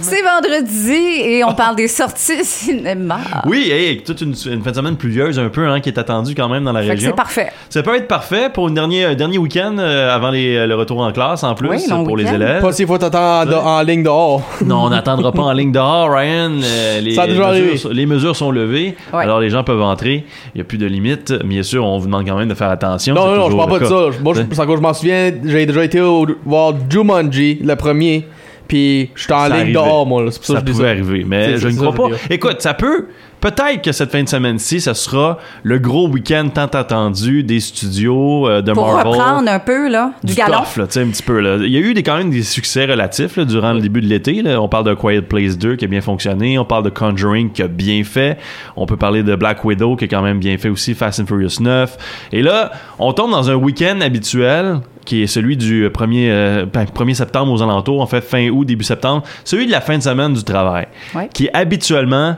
C'est vendredi et on parle des sorties cinéma. Oui, hey, toute une, une fin de semaine pluvieuse un peu hein, qui est attendue quand même dans la Fait que région. c'est parfait. Ça peut être parfait pour une dernier, un dernier week-end euh, avant les- le retour en classe en plus Oui, pour les élèves. Pas s'il faut t'attendre en, en ligne dehors. Non, on n'attendra pas en ligne dehors, Ryan. Euh, les, Ça a déjà mesures, arrivé. les mesures sont levées, Ouais. alors les gens peuvent entrer. Il n'y a plus de limite. Bien sûr, on vous demande quand même de faire attention. Non, non, non, je parle pas de ça. Moi, je, je m'en souviens, j'ai déjà été au, voir Jumanji, le premier, puis j'étais en Ça ligne dehors, moi. C'est pour ça Ça que je dis pouvait ça. arriver, mais je ne crois je pas. Écoute, ça peut. Peut-être que cette fin de semaine-ci, ça sera le gros week-end tant attendu des studios euh, de Pour Marvel. reprendre un peu là, du, tough, là, sais, un petit peu. Là. Il y a eu des, quand même des succès relatifs là, durant le début de l'été. On parle de Quiet Place 2 qui a bien fonctionné. On parle de Conjuring qui a bien fait. On peut parler de Black Widow qui a quand même bien fait aussi. Fast and Furious 9. Et là, on tombe dans un week-end habituel qui est celui du 1er, euh, ben, 1er septembre aux alentours, en fait fin août, début septembre, celui de la fin de semaine du travail, Ouais. qui est habituellement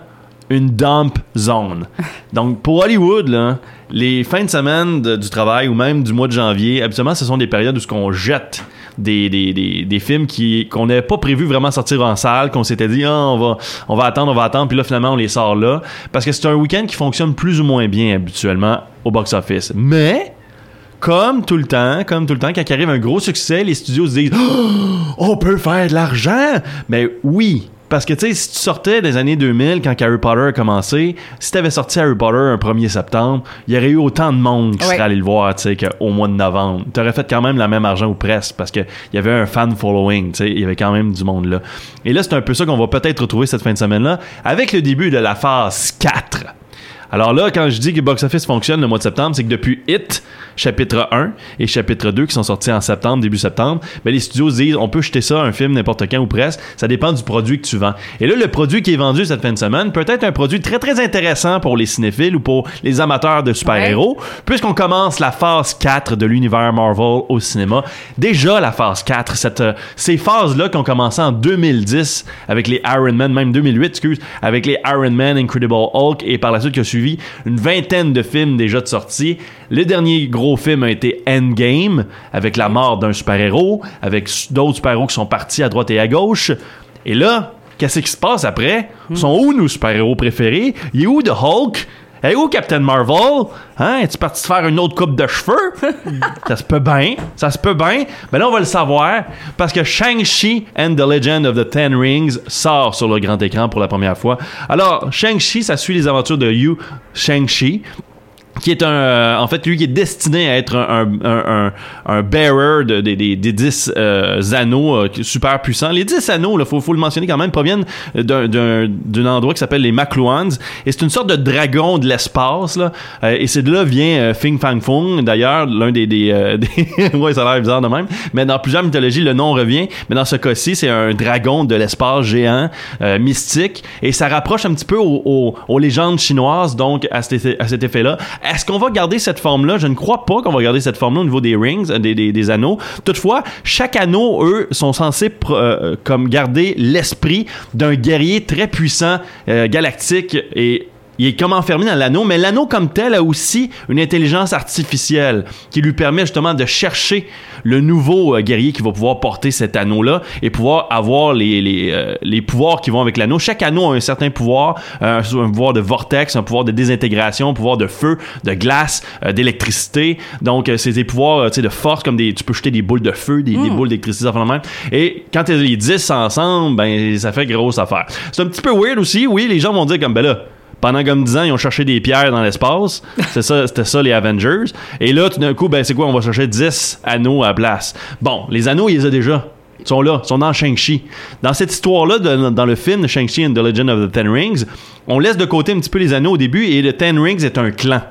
une dump zone. Donc pour Hollywood, là, les fins de semaine de- du travail ou même du mois de janvier, habituellement ce sont des périodes où ce qu'on jette des, des, des, des films qui qu'on n'avait pas prévu vraiment sortir en salle, qu'on s'était dit Ah, on va on va attendre, on va attendre, puis là finalement on les sort là parce que c'est un week-end qui fonctionne plus ou moins bien habituellement au box-office. Mais comme tout le temps, comme tout le temps, quand il arrive un gros succès, les studios se disent Oh, on peut faire de l'argent. Mais oui. Parce que, tu sais, si tu sortais des années 2000, quand Harry Potter a commencé, si tu avais sorti Harry Potter un 1er septembre, il y aurait eu autant de monde qui Ouais. serait allé le voir, tu sais, qu'au mois de novembre. Tu aurais fait quand même la même argent ou presque, parce qu'il y avait un fan following, tu sais, il y avait quand même du monde là. Et là, c'est un peu ça qu'on va peut-être retrouver cette fin de semaine-là, avec le début de la phase 4. Alors là, quand je dis que le box-office fonctionne le mois de septembre, c'est que depuis Hit, chapitre 1 et chapitre 2 qui sont sortis en septembre, début septembre, ben les studios se disent on peut jeter ça un film n'importe quand ou presque, ça dépend du produit que tu vends. Et là, le produit qui est vendu cette fin de semaine peut être un produit très très intéressant pour les cinéphiles ou pour les amateurs de super-héros, puisqu'on commence la phase 4 de l'univers Marvel au cinéma. Déjà la phase 4, cette, euh, ces phases-là qui ont commencé en 2010 avec les Iron Man, même 2008, excuse, avec les Iron Man, Incredible Hulk et par la suite qui a suivi une vingtaine de films déjà de sortie. Le dernier gros film a été Endgame avec la mort d'un super-héros, avec d'autres super-héros qui sont partis à droite et à gauche. Et là, qu'est-ce qui se passe après? Sont où nos super-héros préférés? Il où The Hulk? Hey, où Captain Marvel? Hein? Es-tu parti te faire une autre coupe de cheveux? ça se peut bien. Ça se peut bien. Mais là, on va le savoir parce que Shang-Chi and the Legend of the Ten Rings sort sur le grand écran pour la première fois. Alors, Shang-Chi, ça suit les aventures de Yu Shang-Chi qui est un euh, en fait lui qui est destiné à être un, un, un, un- bearer de, des- des des 10 euh, anneaux euh, super puissants les 10 anneaux il faut, faut le mentionner quand même proviennent d'un d'un d'un endroit qui s'appelle les Makluans et c'est une sorte de dragon de l'espace là. Euh, et c'est de là vient euh, Fing Fang Fung. D'ailleurs l'un des des, euh, des- ouais ça a l'air bizarre de même. Mais dans plusieurs mythologies le nom revient. Mais dans ce cas-ci c'est un dragon de l'espace géant mystique. Et ça rapproche un petit peu aux, aux- aux légendes chinoises donc à cet à cet effet là est-ce qu'on va garder cette forme-là? Je ne crois pas qu'on va garder cette forme-là au niveau des rings, euh, des, des- anneaux. Toutefois, chaque anneau, eux, sont censés euh, comme garder l'esprit d'un guerrier très puissant, euh, galactique et il est comme enfermé dans l'anneau, mais l'anneau comme tel a aussi une intelligence artificielle qui lui permet justement de chercher le nouveau euh, guerrier qui va pouvoir porter cet anneau-là et pouvoir avoir les, les, euh, les pouvoirs qui vont avec l'anneau. Chaque anneau a un certain pouvoir, euh, un pouvoir de vortex, un pouvoir de désintégration, un pouvoir de feu, de glace, euh, d'électricité. Donc, c'est des pouvoirs tu sais, de force, comme des, tu peux jeter des boules de feu, des, des boules d'électricité, ça même. Et quand les 10 ensemble, ben, ça fait grosse affaire. C'est un petit peu weird aussi. Oui, les gens vont dire comme, ben là, pendant comme 10 ans, ils ont cherché des pierres dans l'espace. C'est ça, c'était ça les Avengers. Et là, tout d'un coup, ben c'est quoi? On va chercher 10 anneaux à la place. Bon, les anneaux, ils les ont déjà. Ils sont là, ils sont dans Shang-Chi. Dans cette histoire-là, dans le film Shang-Chi and the Legend of the Ten Rings, on laisse de côté un petit peu les anneaux au début et le Ten Rings est un clan.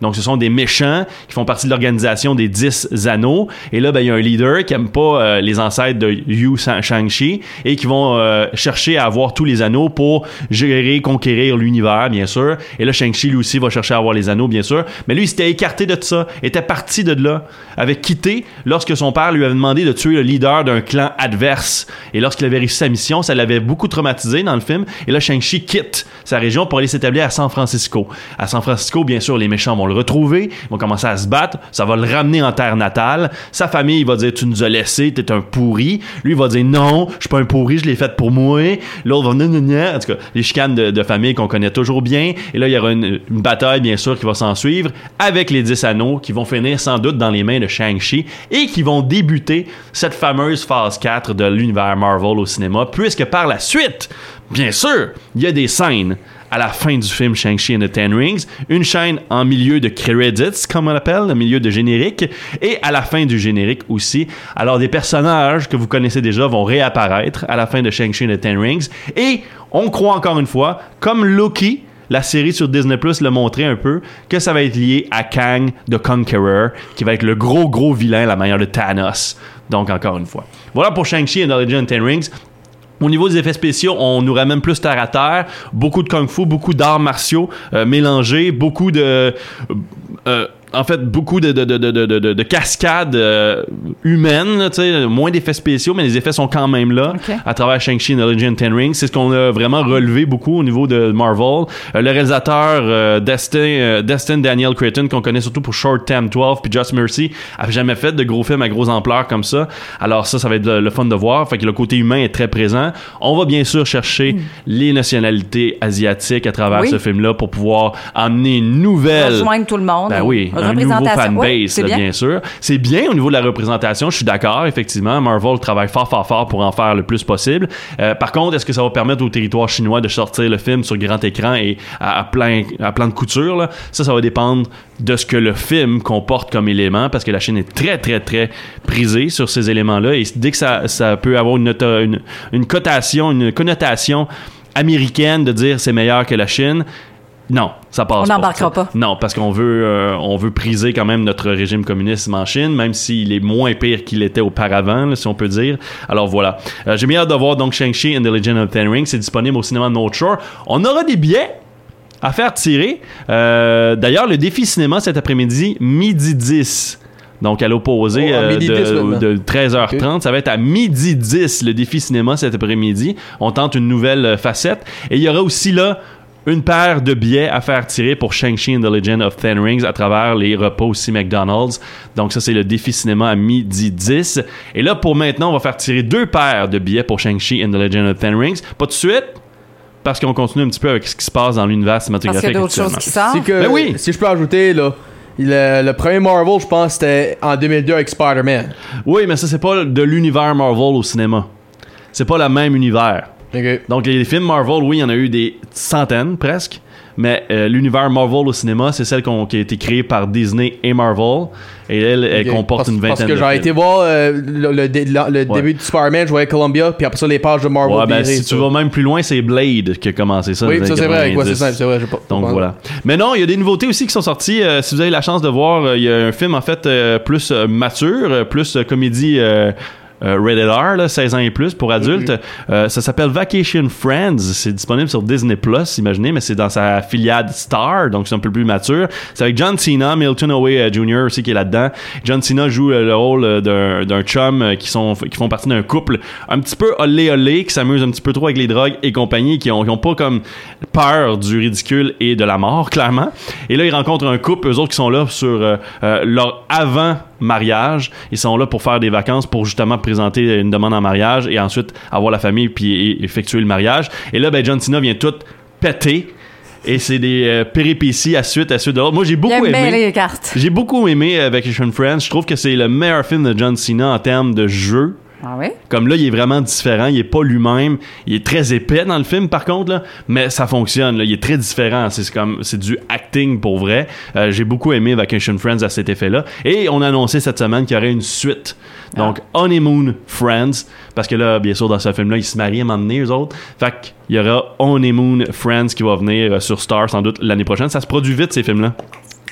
Donc, ce sont des méchants qui font partie de l'organisation des 10 anneaux. Et là, ben, il y a un leader qui aime pas euh, les ancêtres de Yu Shang-Chi et qui vont euh, chercher à avoir tous les anneaux pour gérer, conquérir l'univers, bien sûr. Et là, Shang-Chi, lui aussi, va chercher à avoir les anneaux, bien sûr. Mais lui, il s'était écarté de ça, était parti de là, avait quitté lorsque son père lui avait demandé de tuer le leader d'un clan adverse. Et lorsqu'il avait réussi sa mission, ça l'avait beaucoup traumatisé dans le film. Et là, Shang-Chi quitte sa région pour aller s'établir à San Francisco. À San Francisco, bien sûr, les méchants vont retrouver, ils vont commencer à se battre, ça va le ramener en terre natale. Sa famille va dire tu nous as laissé, t'es un pourri. Lui il va dire non, je suis pas un pourri, je l'ai fait pour moi. L'autre va non. En tout cas, les chicanes de, famille qu'on connaît toujours bien. Et là, il y aura une, une bataille, bien sûr, qui va s'en suivre avec les 10 anneaux qui vont finir sans doute dans les mains de Shang-Chi et qui vont débuter cette fameuse phase 4 de l'univers Marvel au cinéma, puisque par la suite, bien sûr, il y a des scènes à la fin du film Shang-Chi and the Ten Rings, une chaîne en milieu de credits, comme on l'appelle, le milieu de générique, et à la fin du générique aussi. Alors des personnages que vous connaissez déjà vont réapparaître à la fin de Shang-Chi and the Ten Rings, et on croit encore une fois, comme Loki, la série sur Disney Plus l'a montré un peu, que ça va être lié à Kang the Conqueror, qui va être le gros gros vilain, la manière de Thanos. Donc encore une fois. Voilà pour Shang-Chi and the Legend of Ten Rings. Au niveau des effets spéciaux, on nous ramène plus terre à terre, beaucoup de kung-fu, beaucoup d'arts martiaux euh, mélangés, beaucoup de euh, en fait, beaucoup de, de, de, de, de, de- de cascades euh, humaines, là, tu sais, moins d'effets spéciaux, mais les effets sont quand même là à travers Shang-Chi and the Legend Ten Rings. C'est ce qu'on a vraiment relevé beaucoup au niveau de Marvel. Euh, le réalisateur euh, Destin, euh, Destin Daniel Creighton, qu'on connaît surtout pour Short Time 12 puis Just Mercy, a jamais fait de gros films à grosse ampleur comme ça. Alors ça, ça va être le, le fun de voir. Fait que le côté humain est très présent. On va bien sûr chercher les nationalités asiatiques à travers Hmm. Oui. ce film-là pour pouvoir amener une nouvelle... Rejoindre tout le monde. Ben oui, un nouveau. Ouais, fanbase, bien. bien. sûr. C'est bien au niveau de la représentation, je suis d'accord, effectivement. Marvel travaille fort, fort, fort pour en faire le plus possible. Euh, par contre, est-ce que ça va permettre au territoire chinois de sortir le film sur grand écran et à, à plein, à plein de couture? Là? Ça, ça va dépendre de ce que le film comporte comme élément, parce que la Chine est très, très, très prisée sur ces éléments-là. Et dès que ça, ça peut avoir une, une cotation, une connotation américaine de dire c'est meilleur que la Chine, non, ça passe On pas. n'embarquera pas. Non, parce qu'on veut, euh, on veut priser quand même notre régime communiste en Chine, même s'il est moins pire qu'il était auparavant, là, si on peut dire. Alors voilà. Euh, J'ai bien hâte de voir donc Shang-Chi and the Legend of the Ten Rings. C'est disponible au cinéma de North Shore. On aura des billets à faire tirer. Euh, D'ailleurs, le défi cinéma cet après-midi, midi 10. Donc à l'opposé Oh, euh, midi 10 de, maintenant. de 13h30, ça va être à midi 10 le défi cinéma cet après-midi. On tente une nouvelle facette. Et il y aura aussi là une paire de billets à faire tirer pour Shang-Chi and the Legend of Ten Rings à travers les repas aussi McDonald's. Donc ça, c'est le défi cinéma à midi 10. Et là, pour maintenant, on va faire tirer deux paires de billets pour Shang-Chi and the Legend of Ten Rings. Pas tout de suite, parce qu'on continue un petit peu avec ce qui se passe dans l'univers Parce qu'il cinématographique y a d'autres choses qui sortent. Que, Ben oui. si je peux ajouter, là, le, le premier Marvel, je pense, c'était en 2002 avec Spider-Man. Oui, mais ça, c'est pas de l'univers Marvel au cinéma. C'est pas le même univers. Donc, les films Marvel, oui, il y en a eu des centaines presque. Mais euh, l'univers Marvel au cinéma, c'est celle qui a été créée par Disney et Marvel. Et elle, comporte parce, une vingtaine Parce que j'ai été voir euh, le, le dé- la- le Ouais. début de Spider-Man, je voyais Columbia, puis après ça, les pages de Marvel Ouais, ben, si tu vas même plus loin, c'est Blade qui a commencé ça. Oui, ça c'est vrai, ouais, 90. c'est vrai. pas- Donc pas- voilà. Mais non, il y a des nouveautés aussi qui sont sorties. Euh, si vous avez la chance de voir, il y a un film en fait plus mature, plus comédie. Euh, rated R, là, 16 ans et plus pour adultes. Euh, ça s'appelle Vacation Friends. C'est disponible sur Disney Plus, imaginez, mais c'est dans sa filiale Star, donc c'est un peu plus mature. C'est avec John Cena, Milton Away euh, Jr. aussi qui est là-dedans. John Cena joue euh, le rôle d'un, d'un chum qui sont qui font partie d'un couple un petit peu olé olé qui s'amuse un petit peu trop avec les drogues et compagnie, qui ont, qui ont pas comme peur du ridicule et de la mort clairement. Et là ils rencontrent un couple, eux autres qui sont là sur euh, leur avant mariage. Ils sont là pour faire des vacances pour justement présenter une demande en mariage et ensuite avoir la famille puis et- effectuer le mariage. Et là, ben, John Cena vient tout péter. Et c'est des euh, péripéties à suite, à suite de l'autre. Moi, j'ai beaucoup aimé. les cartes. J'ai beaucoup aimé euh, Vacation Friends. Je trouve que c'est le meilleur film de John Cena en termes de jeu. Ah oui? Comme là, il est vraiment différent. Il est pas lui-même. Il est très épais dans le film, par contre, là. Mais ça fonctionne, là. Il est très différent. C'est comme, c'est du acting pour vrai. Euh, j'ai beaucoup aimé Vacation Friends à cet effet-là. Et on a annoncé cette semaine qu'il y aurait une suite. Donc, Honeymoon Friends. Parce que là, bien sûr, dans ce film-là, ils se marient à un moment donné, eux autres. Fait qu'il y aura Honeymoon Friends qui va venir euh, sur Star, sans doute, l'année prochaine. Ça se produit vite, ces films-là.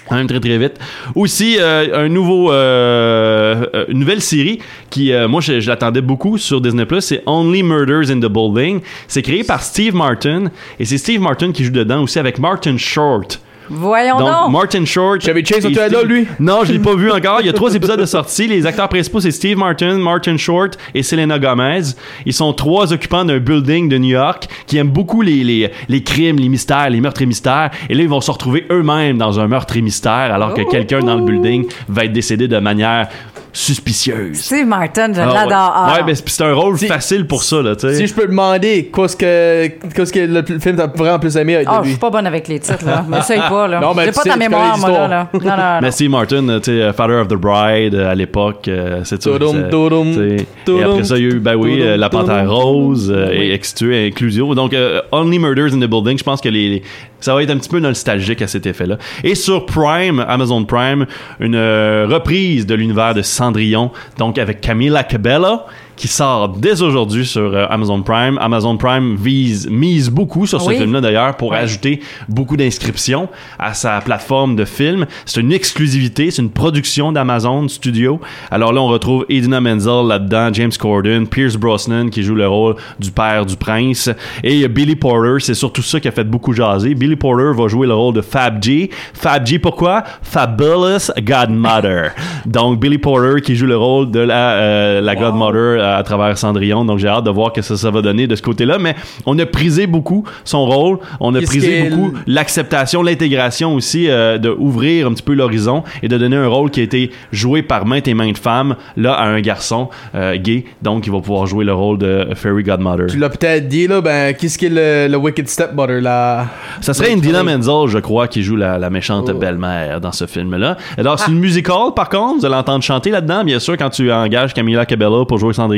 Très très vite. Aussi euh, un nouveau euh, euh, une nouvelle série qui moi je, je l'attendais beaucoup sur Disney Plus, c'est Only Murders in the Building. C'est créé par Steve Martin et c'est Steve Martin qui joue dedans aussi avec Martin Short Voyons donc. Donc, Martin Short. Chevy Chase, Steve- lui? Non, je l'ai pas vu encore. Il y a trois épisodes de sortie. Les acteurs principaux, c'est Steve Martin, Martin Short et Selena Gomez. Ils sont trois occupants d'un building de New York qui aiment beaucoup les, les, les crimes, les mystères, les meurtres et mystères. Et là, ils vont se retrouver eux-mêmes dans un meurtre et mystère alors que Oh. quelqu'un dans le building va être décédé de manière suspicieuse. Steve Martin, je Ah, ouais. l'adore. Ah. Ouais, ben, c'est un rôle Si- facile pour ça, là, tu sais. Si je peux demander, qu'est-ce que, qu'est-ce que le film t'a vraiment plus aimé Ah, je lui? suis pas bonne avec les titres, là. M'essaye pas, là. Non, mais J'ai pas sais, ta mémoire, moi, là. là. Non, non, non. Mais Steve Martin, euh, tu sais, euh, Father of the Bride euh, à l'époque, c'est sais. Et après ça, il y a eu, ben oui, La Panthère Rose euh, Oui. et Extu et Inclusio. Donc, euh, Only Murders in the Building, je pense que les, les- ça va être un petit peu nostalgique à cet effet-là. Et sur Prime, Amazon Prime, une euh, reprise de l'univers de Cendrillon, donc avec Camila Cabello qui sort dès aujourd'hui sur euh, Amazon Prime. Amazon Prime vise, mise beaucoup sur ce Oui. film-là d'ailleurs pour Ouais. ajouter beaucoup d'inscriptions à sa plateforme de films. C'est une exclusivité, c'est une production d'Amazon Studio. Alors là, on retrouve Edina Menzel là-dedans, James Corden, Pierce Brosnan qui joue le rôle du père du prince et Billy Porter, c'est surtout ça qui a fait beaucoup jaser. Billy Porter va jouer le rôle de Fab G. Fab G pourquoi? Fabulous Godmother. Donc Billy Porter qui joue le rôle de la euh, la Godmother à, à travers Cendrillon. Donc j'ai hâte de voir que ça ça va donner de ce côté-là, mais on a prisé beaucoup son rôle, on a prisé beaucoup l'acceptation, l'intégration aussi, euh, de ouvrir un petit peu l'horizon et de donner un rôle qui a été joué par maintes et maintes femmes, là, à un garçon euh, gay. Donc, il va pouvoir jouer le rôle de Fairy Godmother. Tu l'as peut-être dit, là, ben, qu'est-ce qu'est le, le Wicked Stepmother, là? Ça serait Indina. Menzel, je crois, qui joue la, la méchante Oh. belle-mère dans ce film-là. Alors, c'est une musical, par contre. Vous allez entendre chanter là-dedans. Bien sûr, quand tu engages Camila Cabello pour jouer Cendrillon,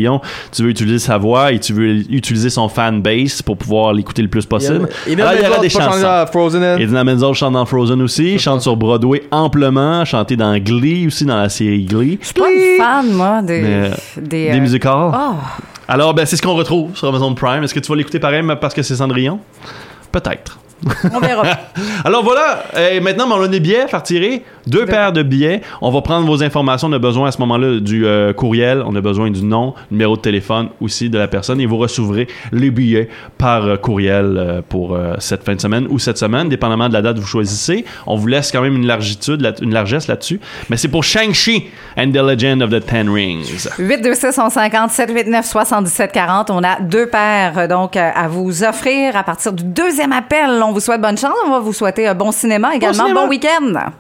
tu veux utiliser sa voix et tu veux utiliser son fan base pour pouvoir l'écouter le plus possible. Il y a, il y aura des chansons. Edina Menzel chante dans Frozen aussi, chante sur Broadway amplement, chanté dans Glee aussi, dans la série Glee. Je suis pas une fan, moi, des. Mais, des, Des euh, musicals. Oh, Alors, ben, c'est ce qu'on retrouve sur Amazon Prime. Est-ce que tu vas l'écouter pareil parce que c'est Cendrillon? Peut-être. On verra. Alors voilà, et maintenant, on a des billets à faire tirer. Deux paires de billets. On va prendre vos informations. On a besoin à ce moment-là du euh, courriel. On a besoin du nom, numéro de téléphone aussi de la personne. Et vous recevrez les billets par euh, courriel euh, pour cette fin de semaine ou cette semaine, dépendamment de la date que vous choisissez. On vous laisse quand même une largitude, une largesse là-dessus. Mais c'est pour Shang-Chi and the Legend of the Ten Rings. 826 150 789 77 40. On a deux paires donc à vous offrir à partir du deuxième appel. On vous souhaite bonne chance. On va vous souhaiter un bon cinéma également. cinéma. Bon week-end.